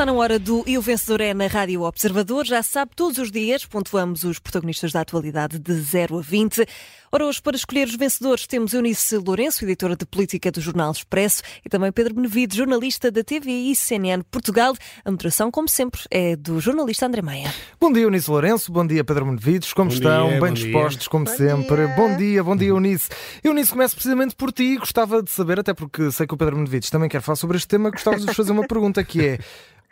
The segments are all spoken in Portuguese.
Está na hora do E o Vencedor é na Rádio Observador. Já sabe, todos os dias pontuamos os protagonistas da atualidade de 0 a 20. Ora, hoje, para escolher os vencedores, temos Eunice Lourenço, editora de política do Jornal Expresso, e também Pedro Benevides, jornalista da TVI CNN Portugal. A moderação, como sempre, é do jornalista André Maia. Bom dia, Eunice Lourenço. Bom dia, Pedro Benevides. Como bom estão? Dia, Bem dispostos, dia. como bom sempre. Dia. Bom dia, bom dia, Eunice. Eunice, começo precisamente por ti. Gostava de saber, até porque sei que o Pedro Benevides também quer falar sobre este tema, gostava de vos fazer uma pergunta que é.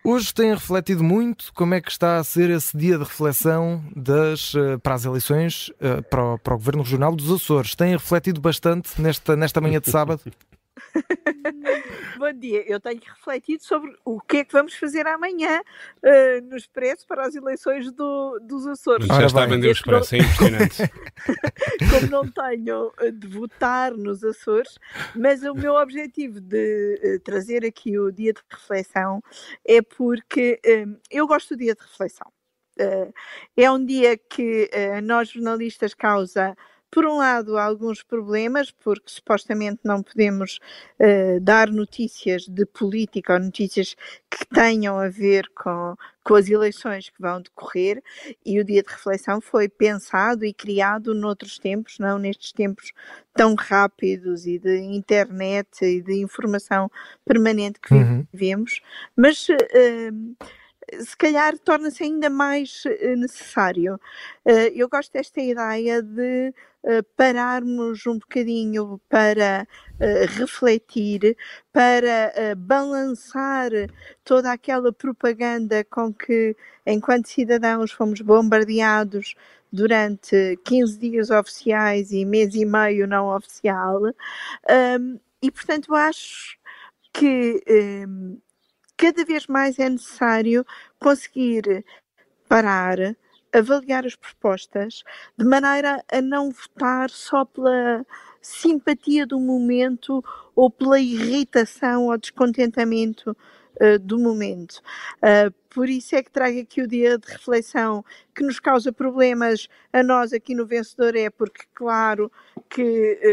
Hoje têm refletido muito como é que está a ser esse dia de reflexão das, eh, para as eleições eh, para o, para o Governo Regional dos Açores. Têm refletido bastante nesta, nesta manhã de sábado? Bom dia, eu tenho refletido sobre o que é que vamos fazer amanhã uh, no Expresso para as eleições do, dos Açores. Já está a vender o Expresso, é impressionante. Como não tenho uh, de votar nos Açores, mas o meu objetivo de uh, trazer aqui o dia de reflexão é porque um, eu gosto do dia de reflexão. Uh, é um dia que uh, nós jornalistas causa por um lado, alguns problemas, porque supostamente não podemos uh, dar notícias de política ou notícias que tenham a ver com, com as eleições que vão decorrer, e o dia de reflexão foi pensado e criado noutros tempos, não nestes tempos tão rápidos e de internet e de informação permanente que Uhum. vivemos, mas. Uh, se calhar torna-se ainda mais uh, necessário. Uh, eu gosto desta ideia de uh, pararmos um bocadinho para refletir, para balançar toda aquela propaganda com que, enquanto cidadãos, fomos bombardeados durante 15 dias oficiais e mês e meio não oficial. E, portanto, acho que. Cada vez mais é necessário conseguir parar, avaliar as propostas, de maneira a não votar só pela simpatia do momento ou pela irritação ou descontentamento uh, do momento. Uh, por isso é que trago aqui o dia de reflexão que nos causa problemas a nós aqui no Vencedor, é porque, claro, que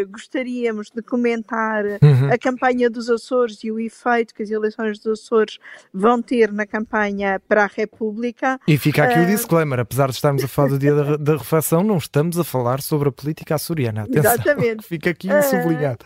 uh, gostaríamos de comentar Uhum. a campanha dos Açores e o efeito que as eleições dos Açores vão ter na campanha para a República. E fica aqui o Ah. disclaimer: apesar de estarmos a falar do dia da, da reflexão, não estamos a falar sobre a política açoriana. Atenção, Exatamente. fica aqui sublinhado.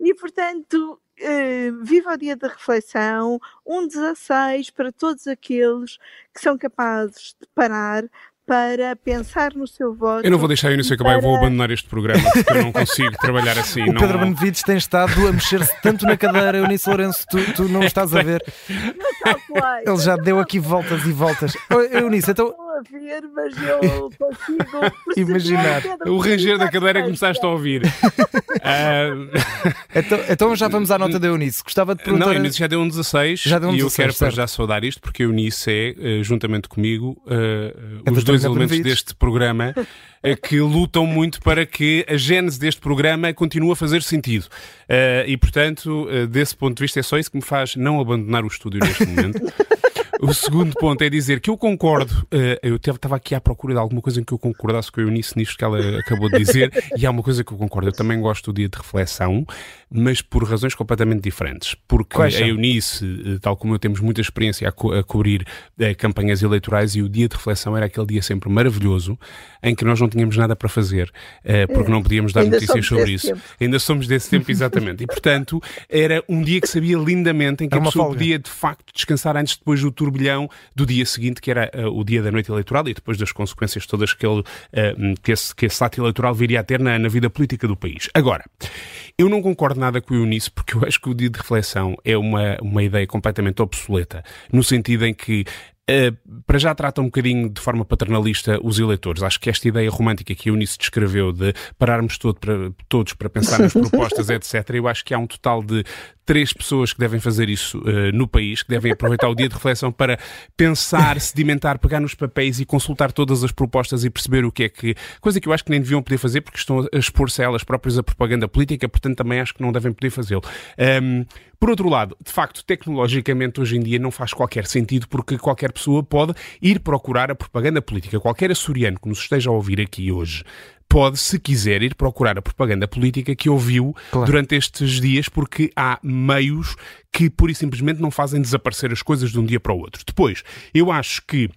E, portanto, eh, viva o dia da reflexão, um 16 para todos aqueles que são capazes de parar para pensar no seu voto. Eu não vou deixar a Eunice acabar, eu vou Para- abandonar este programa porque eu não consigo trabalhar assim. O não... Pedro Benevides tem estado a mexer-se tanto na cadeira, Eunice Lourenço, tu, tu não estás a ver. Ele já deu aqui voltas e voltas. Eunice, então. A ver, mas eu consigo Imaginar. Pedro, O ranger da cadeira que começaste a ouvir. Ah, Então, então já vamos à nota da Eunice. Gostava de perguntar. não, a Eunice já deu um 16 Já deu um e eu 16, quero para certo. já saudar isto porque a Eunice é, eh, juntamente comigo, eh, É os da dois elementos deste programa eh, que lutam muito para que a gênese deste programa continue a fazer sentido. Eh, e, portanto, eh, desse ponto de vista, é só isso que me faz não abandonar o estúdio neste momento. O segundo ponto é dizer que eu concordo. eh, eu estava aqui à procura de alguma coisa em que eu concordasse com a Eunice nisto que ela acabou de dizer, e há uma coisa que eu concordo. Eu também gosto do dia de reflexão, mas por razões completamente diferentes. Porque Quais a? Eunice, eh, tal como eu, temos muita experiência a, co- a cobrir eh, campanhas eleitorais, e o dia de reflexão era aquele dia sempre maravilhoso em que nós não tínhamos nada para fazer, eh, porque não podíamos dar Ainda notícias sobre isso. tempo. Ainda somos desse tempo, exatamente. E portanto, era um dia que sabia lindamente em que Era a pessoa folga. podia de facto descansar antes depois do turbilhão do dia seguinte, que era eh, o dia da noite eleitoral e depois das consequências todas que, ele, eh, que, esse, que esse ato eleitoral viria a ter na, na vida política do país. Agora, eu não concordo nada com o Eunice, porque eu acho que o dia de reflexão é uma, uma ideia completamente obsoleta, no sentido em que Uh, para já trata um bocadinho de forma paternalista os eleitores. Acho que esta ideia romântica que a Eunice descreveu de pararmos todo para, todos para pensar nas propostas, etc., eu acho que há um total de três pessoas que devem fazer isso uh, no país, que devem aproveitar o dia de reflexão para pensar, sedimentar, pegar nos papéis e consultar todas as propostas e perceber o que é que. Coisa que eu acho que nem deviam poder fazer porque estão a expor-se a elas próprias a propaganda política, portanto também acho que não devem poder fazê-lo. Um, por outro lado, de facto, tecnologicamente hoje em dia não faz qualquer sentido porque qualquer pessoa pode ir procurar a propaganda política. Qualquer açoriano que nos esteja a ouvir aqui hoje pode, se quiser, ir procurar a propaganda política que ouviu claro. durante estes dias, porque há meios que pura e simplesmente não fazem desaparecer as coisas de um dia para o outro. Depois, eu acho que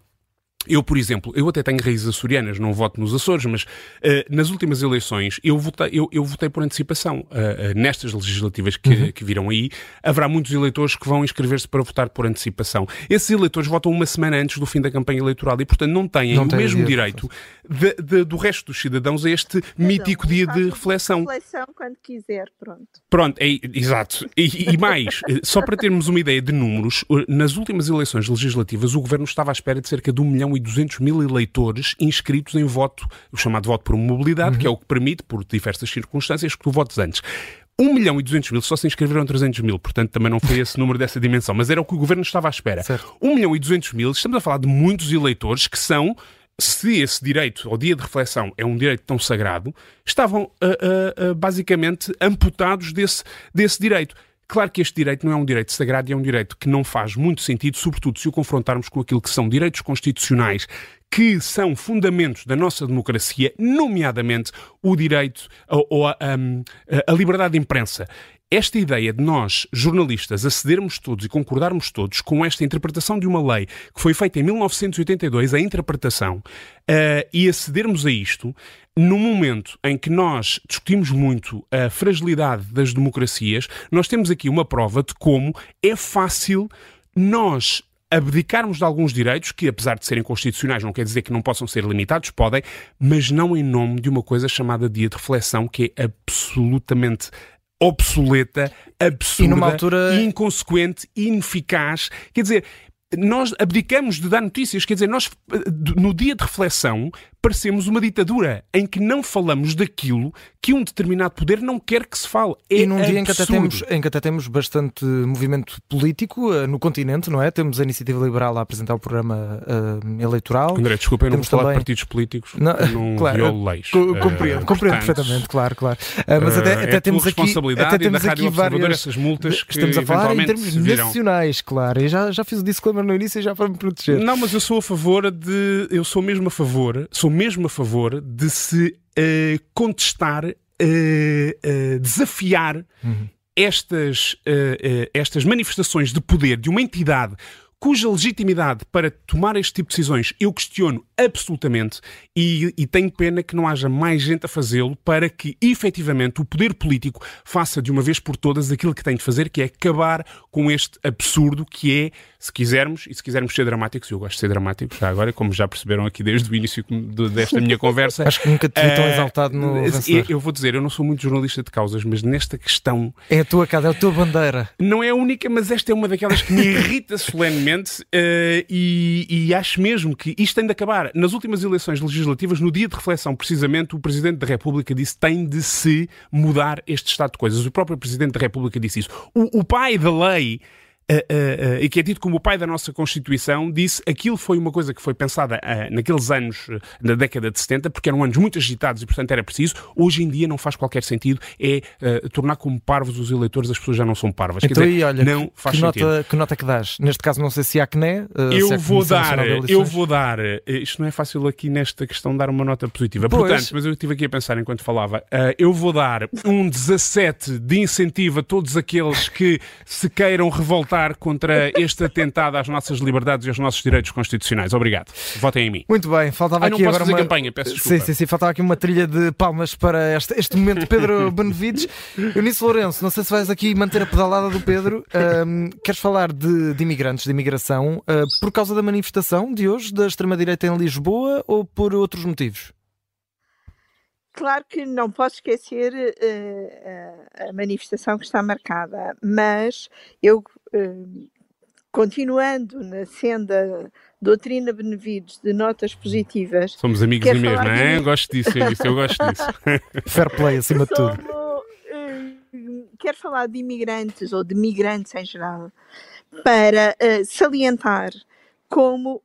eu, por exemplo, eu até tenho raízes açorianas, não voto nos Açores, mas uh, nas últimas eleições eu votei, eu, eu votei por antecipação. Uh, uh, nestas legislativas que, uhum. que virão aí, haverá muitos eleitores que vão inscrever-se para votar por antecipação. Esses eleitores votam uma semana antes do fim da campanha eleitoral e, portanto, não têm não o mesmo direito de, de, do resto dos cidadãos a este mítico dia de reflexão. reflexão quando quiser, pronto. Pronto, é, exato. E, e mais, só para termos uma ideia de números, nas últimas eleições legislativas o governo estava à espera de cerca de um milhão milhão e 200 mil eleitores inscritos em voto, o chamado voto por mobilidade, uhum. que é o que permite, por diversas circunstâncias, que tu votes antes. 1 milhão e 200 mil, só se inscreveram 300 mil, portanto também não foi esse número dessa dimensão, mas era o que o governo estava à espera. Certo. 1 milhão e 200 mil, estamos a falar de muitos eleitores que são se esse direito ao dia de reflexão é um direito tão sagrado, estavam uh, uh, uh, basicamente amputados desse, desse direito. Claro que este direito não é um direito sagrado e é um direito que não faz muito sentido, sobretudo se o confrontarmos com aquilo que são direitos constitucionais que são fundamentos da nossa democracia, nomeadamente o direito ou a, a, a liberdade de imprensa esta ideia de nós, jornalistas, acedermos todos e concordarmos todos com esta interpretação de uma lei que foi feita em 1982, a interpretação, uh, e acedermos a isto, no momento em que nós discutimos muito a fragilidade das democracias, nós temos aqui uma prova de como é fácil nós abdicarmos de alguns direitos que, apesar de serem constitucionais, não quer dizer que não possam ser limitados, podem, mas não em nome de uma coisa chamada dia de reflexão, que é absolutamente obsoleta, absurda, altura... inconsequente, ineficaz. Quer dizer, nós abdicamos de dar notícias, quer dizer, nós no dia de reflexão parecemos uma ditadura em que não falamos daquilo que um determinado poder não quer que se fale. É e num dia em que, até temos, em que até temos bastante movimento político uh, no continente, não é? Temos a Iniciativa Liberal a apresentar o programa uh, eleitoral. André, desculpa, eu não vou falar também... de partidos políticos, não, não claro, violo leis. Co compreendo, uh, compreendo perfeitamente, claro, claro. Uh, mas até, até é temos aqui, até temos aqui várias... essas multas que Estamos a falar em termos nacionais, claro. E já, já fiz o disclaimer no início já para me proteger. Não, mas eu sou a favor de... Eu sou mesmo a favor, sou mesmo a favor de se uh, contestar, uh, uh, desafiar uhum. estas, estas manifestações de poder de uma entidade cuja legitimidade para tomar este tipo de decisões eu questiono absolutamente e, e tenho pena que não haja mais gente a fazê-lo para que efetivamente o poder político faça de uma vez por todas aquilo que tem de fazer, que é acabar com este absurdo que é, se quisermos, e se quisermos ser dramáticos, eu gosto de ser dramático, já agora, como já perceberam aqui desde o início desta minha conversa. Acho que nunca te vi tão uh, exaltado no. Eu, eu vou dizer, eu não sou muito jornalista de causas, mas nesta questão. É a tua casa, é a tua bandeira. Não é a única, mas esta é uma daquelas que me irrita solenemente uh, e, e acho mesmo que isto tem de acabar. Nas últimas eleições legislativas, no dia de reflexão, precisamente, o Presidente da República disse tem de se mudar este estado de coisas. O próprio Presidente da República disse isso. O, o pai da lei Uh, uh, e que é dito como o pai da nossa Constituição, disse aquilo foi uma coisa que foi pensada naqueles anos, na década de 70, porque eram anos muito agitados e, portanto, era preciso. Hoje em dia não faz qualquer sentido, é tornar como parvos os eleitores, as pessoas já não são parvas. Então, Quer dizer, e olha, não faz que sentido. Nota, que nota que dás? Neste caso, não sei se há CNE. eu é vou dar, eu vou dar, isto não é fácil aqui nesta questão dar uma nota positiva. Pois. Portanto, mas eu estive aqui a pensar enquanto falava, eu vou dar um 17 de incentivo a todos aqueles que se queiram revoltar contra este atentado às nossas liberdades e aos nossos direitos constitucionais. Obrigado. Votem em mim. Muito bem, faltava ah, aqui agora uma campanha, peço desculpa. Sim, sim, sim, faltava aqui uma trilha de palmas para este, este momento. Pedro Benevides, Eunice Lourenço, não sei se vais aqui manter a pedalada do Pedro. Um, queres falar de, de, imigrantes, de imigração, uh, por causa da manifestação de hoje da extrema-direita em Lisboa ou por outros motivos? Claro que não posso esquecer uh, a manifestação que está marcada, mas eu, continuando na senda doutrina Benevides de notas positivas. Somos amigos e mesmo, não é? De... Gosto disso, é isso, eu gosto disso. Fair play acima de tudo. Uh, quero falar de imigrantes ou de migrantes em geral para salientar como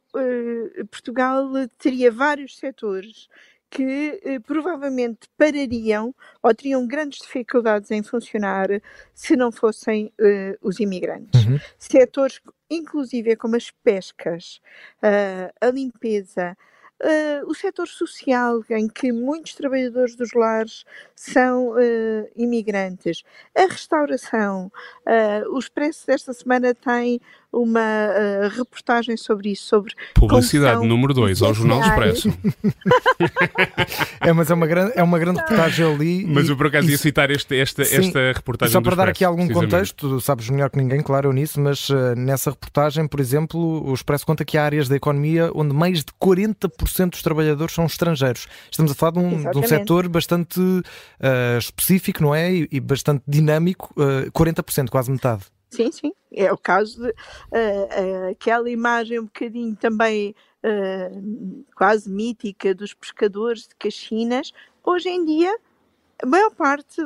Portugal teria vários setores que eh, provavelmente parariam ou teriam grandes dificuldades em funcionar se não fossem eh, os imigrantes. Uhum. Setores, inclusive, como as pescas, uh, a limpeza, uh, o setor social, em que muitos trabalhadores dos lares são uh, imigrantes, a restauração. Uh, o Expresso desta semana tem uma uh, reportagem sobre isso, sobre publicidade número 2 ao Jornal Expresso. é, mas é uma grande, é uma grande reportagem ali. Mas eu por acaso ia citar este, esta, esta reportagem. Só para dar aqui algum contexto, sabes melhor que ninguém, claro, nisso, mas uh, nessa reportagem, por exemplo, o Expresso conta que há áreas da economia onde mais de 40% dos trabalhadores são estrangeiros. Estamos a falar de um, de um setor bastante uh, específico, não é? E, e bastante dinâmico, uh, 40%, quase metade. Sim, sim. É o caso de uh, uh, aquela imagem um bocadinho também uh, quase mítica dos pescadores de Caxinas. Hoje em dia, a maior parte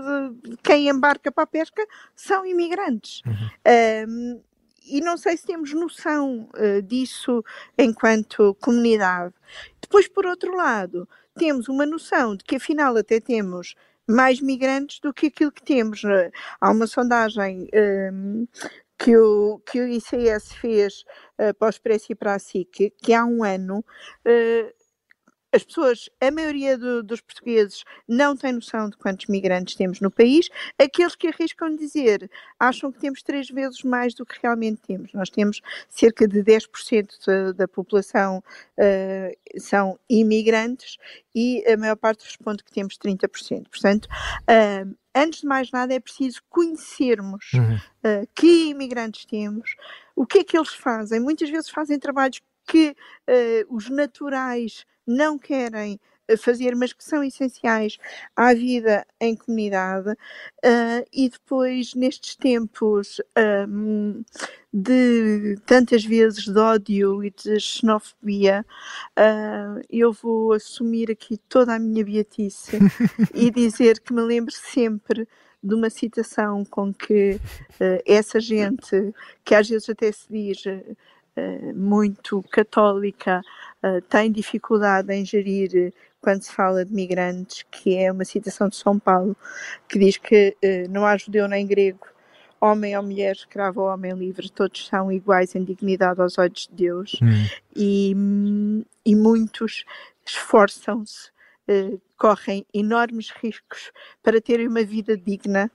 de quem embarca para a pesca são imigrantes. Uhum. e não sei se temos noção disso enquanto comunidade. Depois, por outro lado, temos uma noção de que afinal até temos mais migrantes do que aquilo que temos. Há uma sondagem um, que o, que o ICS fez uh, para o Expresso e para a SIC, que há um ano, uh, as pessoas, a maioria do, dos portugueses não tem noção de quantos migrantes temos no país. Aqueles que arriscam dizer acham que temos três vezes mais do que realmente temos. Nós temos cerca de 10% da, da população uh, são imigrantes e a maior parte responde que temos 30%. Portanto, uh, antes de mais nada, é preciso conhecermos uhum. uh, que imigrantes temos, o que é que eles fazem. Muitas vezes fazem trabalhos que os naturais não querem eh, fazer, mas que são essenciais à vida em comunidade. Uh, e depois, nestes tempos um, de tantas vezes de ódio e de xenofobia, uh, eu vou assumir aqui toda a minha beatice e dizer que me lembro sempre de uma citação com que uh, essa gente, que às vezes até se diz muito católica, uh, tem dificuldade em gerir quando se fala de migrantes, que é uma citação de São Paulo, que diz que uh, não há judeu nem grego, homem ou mulher, escravo ou homem livre, todos são iguais em dignidade aos olhos de Deus hum. e, e muitos esforçam-se, correm enormes riscos para terem uma vida digna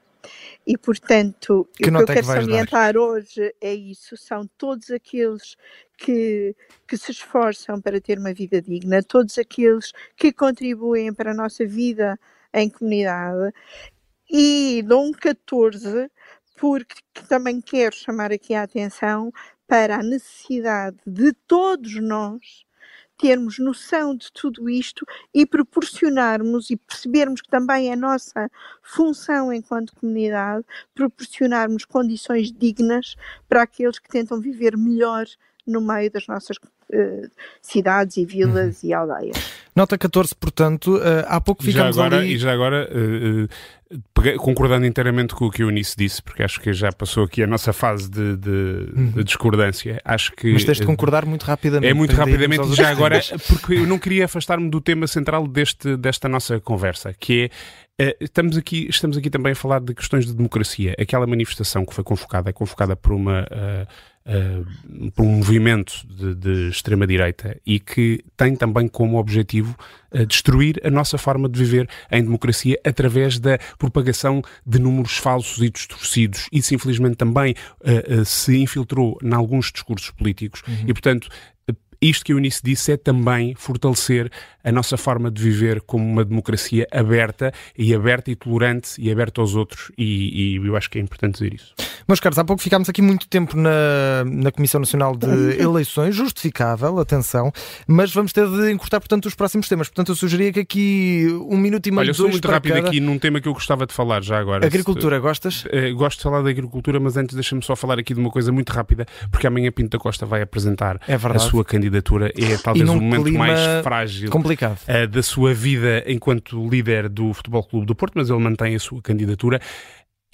e, portanto, que o que eu quero é que salientar dar? hoje é isso: são todos aqueles que, que se esforçam para ter uma vida digna, todos aqueles que contribuem para a nossa vida em comunidade. E dou um 14 porque também quero chamar aqui a atenção para a necessidade de todos nós termos noção de tudo isto e proporcionarmos e percebermos que também é nossa função enquanto comunidade proporcionarmos condições dignas para aqueles que tentam viver melhor no meio das nossas uh, cidades e vilas uhum. e aldeias. Nota 14, portanto, uh, há pouco ficamos já agora, ali... E já agora, uh, concordando inteiramente com o que o Eunice disse, porque acho que já passou aqui a nossa fase de, de, uhum. de discordância, acho que... Mas tens de concordar muito rapidamente. É muito rapidamente, e já agora, porque eu não queria afastar-me do tema central deste, desta nossa conversa, que é estamos, aqui, estamos aqui também a falar de questões de democracia. Aquela manifestação que foi convocada é convocada por uma uh, uh, por um movimento de, de extrema-direita e que tem também como objetivo uh, destruir a nossa forma de viver em democracia através da propagação de números falsos e distorcidos. Isso, infelizmente, também uh, se infiltrou em alguns discursos políticos uhum. e, portanto, isto que o Eunice disse é também fortalecer a nossa forma de viver como uma democracia aberta e aberta e tolerante e aberta aos outros e, e eu acho que é importante dizer isso. Meus caros, há pouco ficámos aqui muito tempo na, na Comissão Nacional de Eleições, justificável, atenção, mas vamos ter de encurtar, portanto, os próximos temas. Portanto, eu sugeria que aqui um minuto e meio, Olha, eu sou muito rápido cada... aqui num tema que eu gostava de falar já agora. Agricultura, se... gostas? Uh, gosto de falar da agricultura, mas antes deixa-me só falar aqui de uma coisa muito rápida, porque amanhã Pinto da Costa vai apresentar é a sua candidatura. É talvez o momento mais frágil complicado. Uh, da sua vida enquanto líder do Futebol Clube do Porto, mas ele mantém a sua candidatura.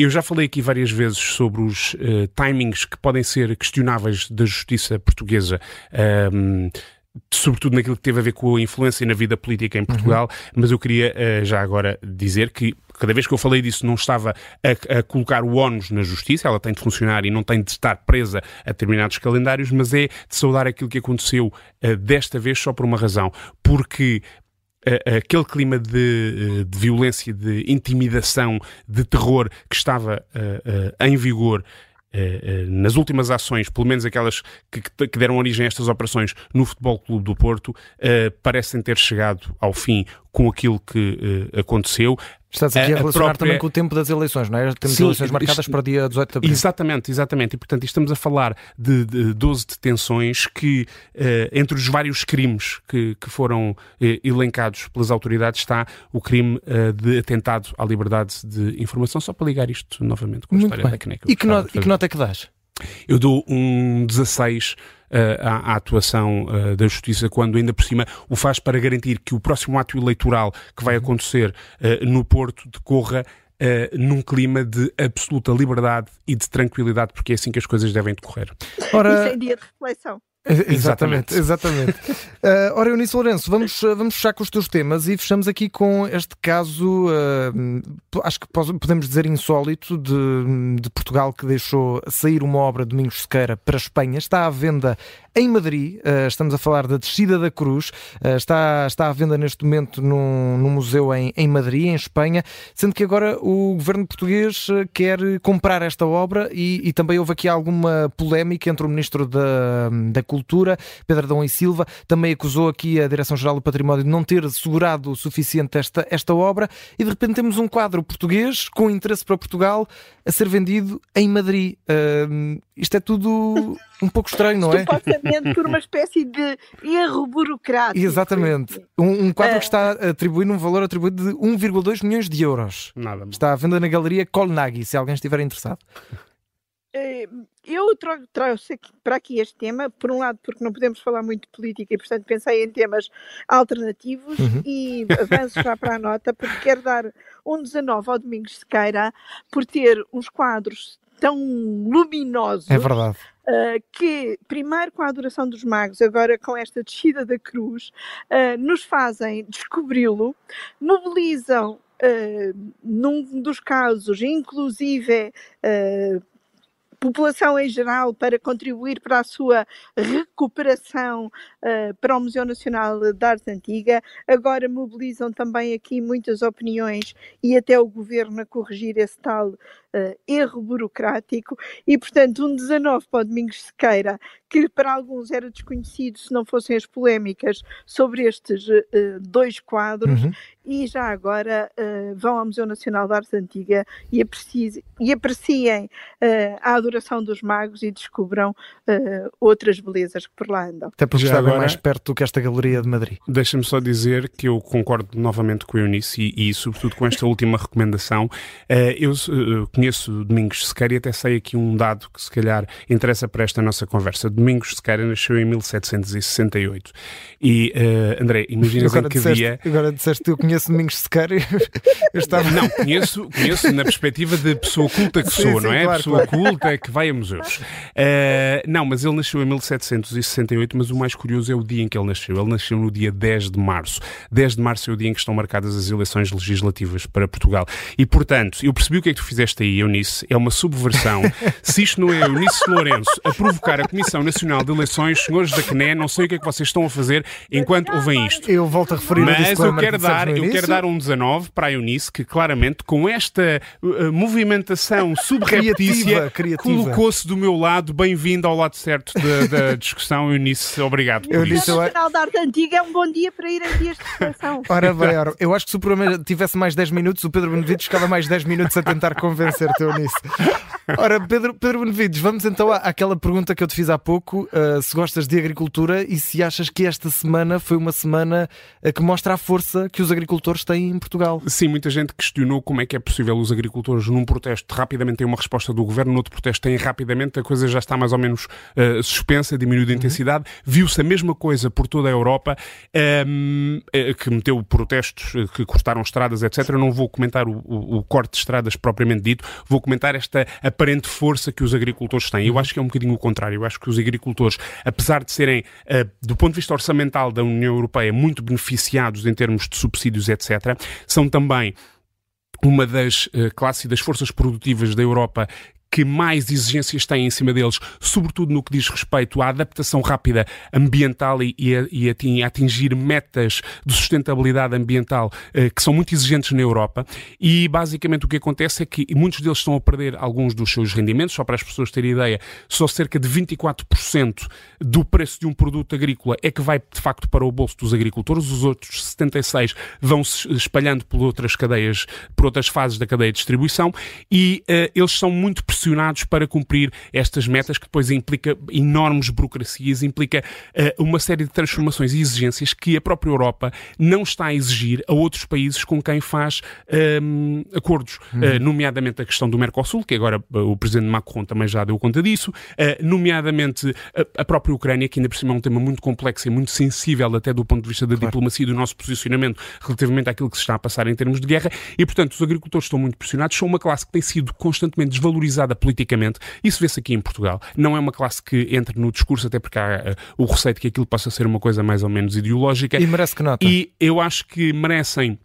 Eu já falei aqui várias vezes sobre os uh, timings que podem ser questionáveis da justiça portuguesa. Um, sobretudo naquilo que teve a ver com a influência na vida política em Portugal, uhum. mas eu queria uh, já agora dizer que cada vez que eu falei disso não estava a, a, colocar o ónus na justiça, ela tem de funcionar e não tem de estar presa a determinados calendários, mas é de saudar aquilo que aconteceu uh, desta vez só por uma razão, porque aquele clima de, de, violência, de intimidação, de terror que estava em vigor eh, eh, nas últimas ações, pelo menos aquelas que, que, deram origem a estas operações no Futebol Clube do Porto, eh, parecem ter chegado ao fim com aquilo que aconteceu. Estás aqui a, a relacionar própria... também com o tempo das eleições, não é? Temos Sim, eleições marcadas isto... para o dia 18 de abril. Exatamente, exatamente. E, portanto, estamos a falar de, de 12 detenções que, uh, entre os vários crimes que, que foram uh, elencados pelas autoridades, está o crime uh, de atentado à liberdade de informação. Só para ligar isto novamente com a Muito história bem. da. E que, no... e que nota é que dás? Eu dou um 16 uh, à, à, atuação uh, da Justiça, quando ainda por cima o faz para garantir que o próximo ato eleitoral que vai uhum. acontecer uh, no Porto decorra Uh, num clima de absoluta liberdade e de tranquilidade, porque é assim que as coisas devem decorrer. Ora... Isso é dia de reflexão. Exatamente, exatamente. uh, ora, Eunice Lourenço, vamos, vamos fechar com os teus temas e fechamos aqui com este caso, uh, acho que podemos dizer insólito, de, de Portugal que deixou sair uma obra de Domingos Sequeira para a Espanha. Está à venda em Madrid, uh, estamos a falar da Descida da Cruz, uh, está, está à venda neste momento num, num museu em, em Madrid, em Espanha, sendo que agora o governo português eh, quer comprar esta obra e, e também houve aqui alguma polémica entre o ministro da, da Cultura, Pedro Adão e Silva, também acusou aqui a Direção-Geral do Património de não ter segurado o suficiente esta, esta obra e de repente temos um quadro português com interesse para Portugal a ser vendido em Madrid. Uh, isto é tudo um pouco estranho, não é? Supostamente por uma espécie de erro burocrático. Exatamente. Um, um quadro uh... que está atribuído um valor atribuído de 1,2 milhões de euros. Nada. Está à venda na galeria Colnaghi, se alguém estiver interessado. Eh, eu trouxe para aqui este tema, por um lado porque não podemos falar muito de política e portanto pensei em temas alternativos uhum. e avanço já para a nota porque quero dar um 19 ao Domingos Sequeira por ter uns quadros tão luminosos. É verdade. Uh, que, primeiro com a adoração dos magos, agora com esta descida da cruz, uh, nos fazem descobri-lo, mobilizam, uh, num dos casos, inclusive população em geral para contribuir para a sua recuperação uh, para o Museu Nacional de Arte Antiga. Agora mobilizam também aqui muitas opiniões e até o governo a corrigir esse tal uh, erro burocrático. E, portanto, um 19 para o Domingos Sequeira, que para alguns era desconhecido se não fossem as polémicas sobre estes uh, dois quadros, uhum. e já agora vão ao Museu Nacional de Arte Antiga e, apreciem, e apreciem a adoração dos magos e descubram outras belezas que por lá andam. Até porque já agora, mais perto do que esta galeria de Madrid. Deixa-me só dizer que eu concordo novamente com a Eunice e, e sobretudo com esta última recomendação. Uh, eu uh, conheço Domingos Sequeira e até sei aqui um dado que se calhar interessa para esta nossa conversa. Domingos Sequeira nasceu em 1768 e, uh, André, imagina em que disseste, dia... Agora disseste que eu conheço Domingos Sequeira eu estava... Não, conheço, conheço na perspectiva de pessoa culta que sim, sou, sim, não é? Claro, pessoa claro. culta que vai a museus. não, mas ele nasceu em 1768, mas o mais curioso é o dia em que ele nasceu. Ele nasceu no dia 10 de março. 10 de março é o dia em que estão marcadas as eleições legislativas para Portugal. E, portanto, eu percebi o que é que tu fizeste aí, Eunice. É uma subversão. Se isto não é Eunice Lourenço a provocar a Comissão Nacional de Eleições, senhores da CNE, não sei o que é que vocês estão a fazer enquanto ouvem isto. Eu volto a referir Mas eu quero, dar, eu quero dar um 19 para a Eunice, que claramente, com esta uh, movimentação subreptícia, colocou-se do meu lado. Bem-vindo ao lado certo da, da discussão, Eunice. Obrigado. Eu disse, o Nacional da Arte Antiga é um bom dia para ir em dias de reflexão. Ora bem, ora, eu acho que se o programa tivesse mais 10 minutos, o Pedro Benevides ficava mais 10 minutos a tentar convencer-te nisso. Ora, Pedro, Pedro Benevides, vamos então à, àquela pergunta que eu te fiz há pouco: uh, se gostas de agricultura e se achas que esta semana foi uma semana uh, que mostra a força que os agricultores têm em Portugal. Sim, muita gente questionou como é que é possível os agricultores, num protesto, rapidamente têm uma resposta do governo, no outro protesto têm rapidamente, a coisa já está mais ou menos uh, suspensa, diminuiu de uhum. intensidade. Viu-se a mesma coisa por toda a Europa, um, ehm, que meteu protestos, que cortaram estradas, etc. Eu não vou comentar o, o, o corte de estradas propriamente dito, vou comentar esta aparente força que os agricultores têm. Eu uhum. acho que é um bocadinho o contrário. Eu acho que os agricultores, apesar de serem, uh, do ponto de vista orçamental da União Europeia, muito beneficiados em termos de subsídios, etc., são também uma das uh, classes e das forças produtivas da Europa que mais exigências têm em cima deles, sobretudo no que diz respeito à adaptação rápida ambiental e, e, a, e atingir metas de sustentabilidade ambiental eh, que são muito exigentes na Europa. E basicamente o que acontece é que muitos deles estão a perder alguns dos seus rendimentos, só para as pessoas terem ideia, só cerca de 24% do preço de um produto agrícola é que vai de facto para o bolso dos agricultores, os outros 76% vão se espalhando por outras cadeias, por outras fases da cadeia de distribuição. E uh, eles são muito pressionados para cumprir estas metas, que depois implica enormes burocracias, implica uh, uma série de transformações e exigências que a própria Europa não está a exigir a outros países com quem faz um, ehm, acordos, uhum. uh, nomeadamente a questão do Mercosul, que agora uh, o presidente Macron também já deu conta disso, nomeadamente a, a, própria Ucrânia, que ainda por cima é um tema muito complexo e muito sensível até do ponto de vista da claro. diplomacia e do nosso posicionamento relativamente àquilo que se está a passar em termos de guerra, e portanto os agricultores estão muito pressionados, são uma classe que tem sido constantemente desvalorizada politicamente. Isso vê-se aqui em Portugal. Não é uma classe que entre no discurso, até porque há uh, o receio de que aquilo possa ser uma coisa mais ou menos ideológica. E merece que nota. E eu acho que merecem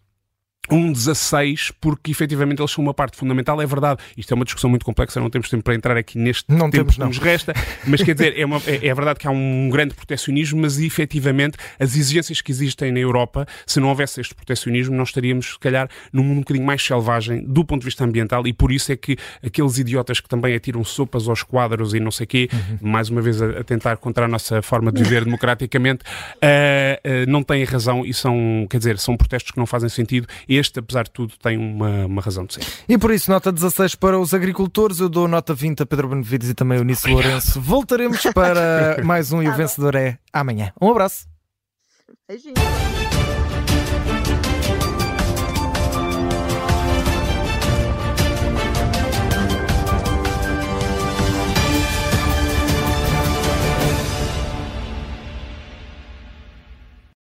um 16, porque efetivamente eles são uma parte fundamental. É verdade, isto é uma discussão muito complexa, não temos tempo para entrar aqui neste não tempo temos, que nos resta, mas quer dizer, é, uma, é, é, verdade que há um grande protecionismo, mas efetivamente as exigências que existem na Europa, se não houvesse este protecionismo, nós estaríamos, se calhar, num mundo um bocadinho mais selvagem do ponto de vista ambiental e por isso é que aqueles idiotas que também atiram sopas aos quadros e não sei o quê, uhum. mais uma vez a, a, tentar contra a nossa forma de viver democraticamente, uh, uh, não têm razão e são, quer dizer, são protestos que não fazem sentido. Este, apesar de tudo, tem uma, uma razão de ser. E por isso, nota 16 para os agricultores, eu dou nota 20 a Pedro Benevides e também a Unice Lourenço. Voltaremos para mais um e o vencedor é amanhã. Um abraço. Beijinho.